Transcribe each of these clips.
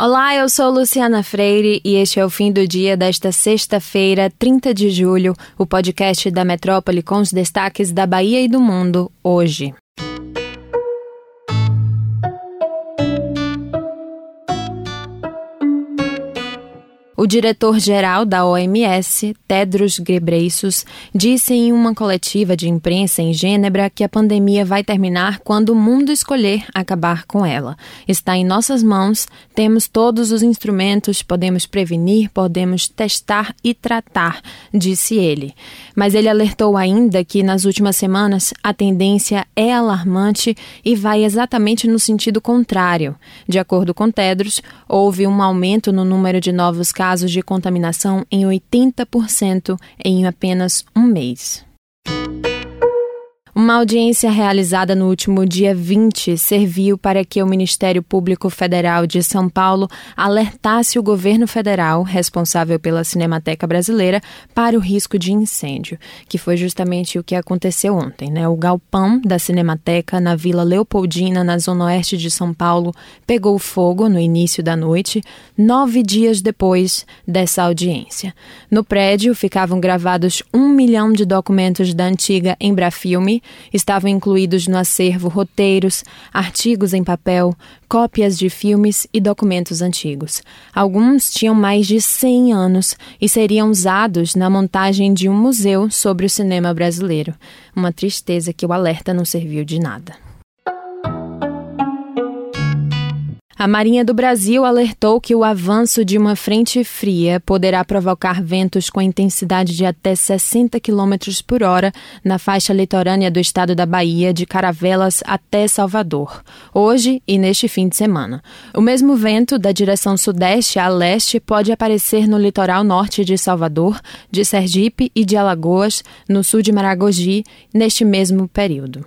Olá, eu sou Luciana Freire e este é o fim do dia desta sexta-feira, 30 de julho, o podcast da Metrópole com os destaques da Bahia e do mundo hoje. O diretor-geral da OMS, Tedros Ghebreyesus, disse em uma coletiva de imprensa em Gênebra que a pandemia vai terminar quando o mundo escolher acabar com ela. Está em nossas mãos, temos todos os instrumentos, podemos prevenir, podemos testar e tratar, disse ele. Mas ele alertou ainda que nas últimas semanas a tendência é alarmante e vai exatamente no sentido contrário. De acordo com Tedros, houve um aumento no número de novos casos casos de contaminação em 80% em apenas um mês. Uma audiência realizada no último dia 20 serviu para que o Ministério Público Federal de São Paulo alertasse o governo federal, responsável pela Cinemateca Brasileira, para o risco de incêndio, que foi justamente o que aconteceu ontem. Né? O galpão da Cinemateca na Vila Leopoldina, na zona oeste de São Paulo, pegou fogo no início da noite, nove dias depois dessa audiência. No prédio ficavam gravados um milhão de documentos da antiga Embrafilme Estavam incluídos no acervo roteiros, artigos em papel, cópias de filmes e documentos antigos. Alguns tinham mais de 100 anos e seriam usados na montagem de um museu sobre o cinema brasileiro. Uma tristeza que o alerta não serviu de nada. A Marinha do Brasil alertou que o avanço de uma frente fria poderá provocar ventos com intensidade de até 60 km por hora na faixa litorânea do estado da Bahia, de Caravelas até Salvador, hoje e neste fim de semana. O mesmo vento da direção sudeste a leste pode aparecer no litoral norte de Salvador, de Sergipe e de Alagoas, no sul de Maragogi, neste mesmo período.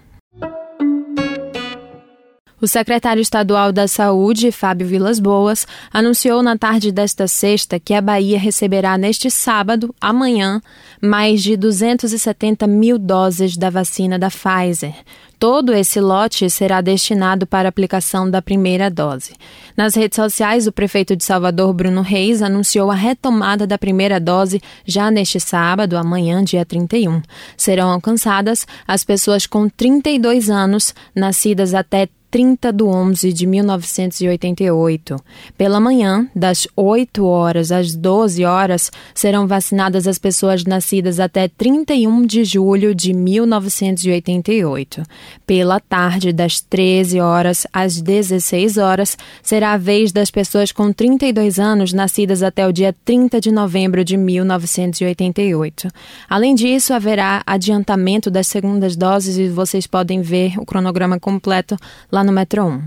O secretário estadual da Saúde, Fábio Vilas Boas, anunciou na tarde desta sexta que a Bahia receberá neste sábado, amanhã, mais de 270 mil doses da vacina da Pfizer. Todo esse lote será destinado para aplicação da primeira dose. Nas redes sociais, o prefeito de Salvador, Bruno Reis, anunciou a retomada da primeira dose já neste sábado, amanhã, dia 31. Serão alcançadas as pessoas com 32 anos, nascidas até 30 de 11 de 1988. Pela manhã, das 8 horas às 12 horas, serão vacinadas as pessoas nascidas até 31 de julho de 1988. Pela tarde, das 13 horas às 16 horas, será a vez das pessoas com 32 anos nascidas até o dia 30 de novembro de 1988. Além disso, haverá adiantamento das segundas doses e vocês podem ver o cronograma completo lá lá no Metro 1.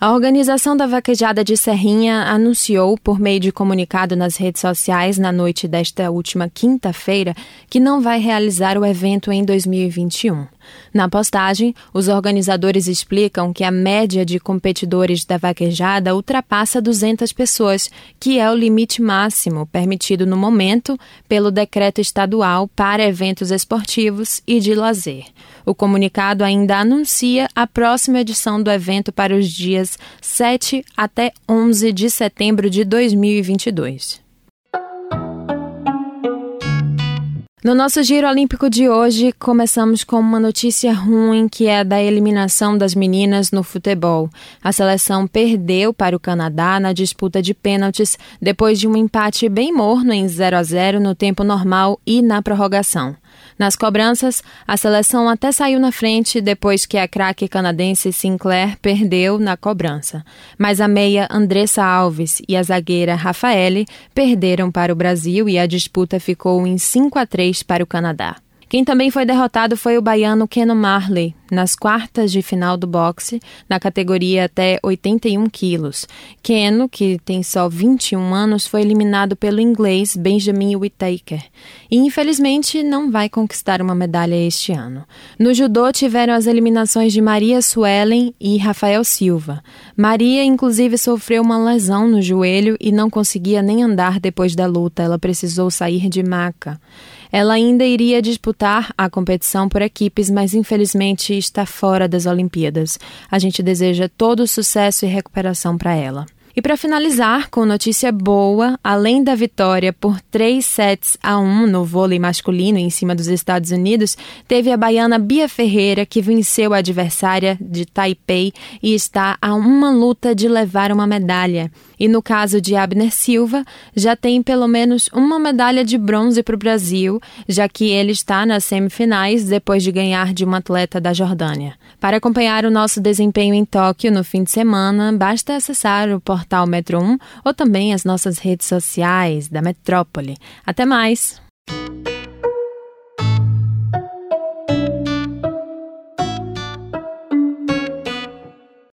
A organização da Vaquejada de Serrinha anunciou, por meio de comunicado nas redes sociais na noite desta última quinta-feira, que não vai realizar o evento em 2021. Na postagem, os organizadores explicam que a média de competidores da vaquejada ultrapassa 200 pessoas, que é o limite máximo permitido no momento pelo decreto estadual para eventos esportivos e de lazer. O comunicado ainda anuncia a próxima edição do evento para os dias 7 até 11 de setembro de 2022. No nosso giro olímpico de hoje, começamos com uma notícia ruim que é da eliminação das meninas no futebol. A seleção perdeu para o Canadá na disputa de pênaltis depois de um empate bem morno em 0 a 0 no tempo normal e na prorrogação. Nas cobranças, a seleção até saiu na frente depois que a craque canadense Sinclair perdeu na cobrança. Mas a meia Andressa Alves e a zagueira Rafaele perderam para o Brasil e a disputa ficou em 5 a 3 para o Canadá. Quem também foi derrotado foi o baiano Keno Marley, nas quartas de final do boxe, na categoria até 81 quilos. Keno, que tem só 21 anos, foi eliminado pelo inglês Benjamin Whittaker e, infelizmente, não vai conquistar uma medalha este ano. No judô, tiveram as eliminações de Maria Suelen e Rafael Silva. Maria, inclusive, sofreu uma lesão no joelho e não conseguia nem andar depois da luta, ela precisou sair de maca. Ela ainda iria disputar a competição por equipes, mas infelizmente está fora das Olimpíadas. A gente deseja todo sucesso e recuperação para ela. E para finalizar, com notícia boa, além da vitória por 3 sets a 1 no vôlei masculino em cima dos Estados Unidos, teve a baiana Bia Ferreira, que venceu a adversária de Taipei e está a uma luta de levar uma medalha. E no caso de Abner Silva, já tem pelo menos uma medalha de bronze para o Brasil, já que ele está nas semifinais depois de ganhar de uma atleta da Jordânia. Para acompanhar o nosso desempenho em Tóquio no fim de semana, basta acessar o portal portal Metro 1 ou também as nossas redes sociais da Metrópole. Até mais!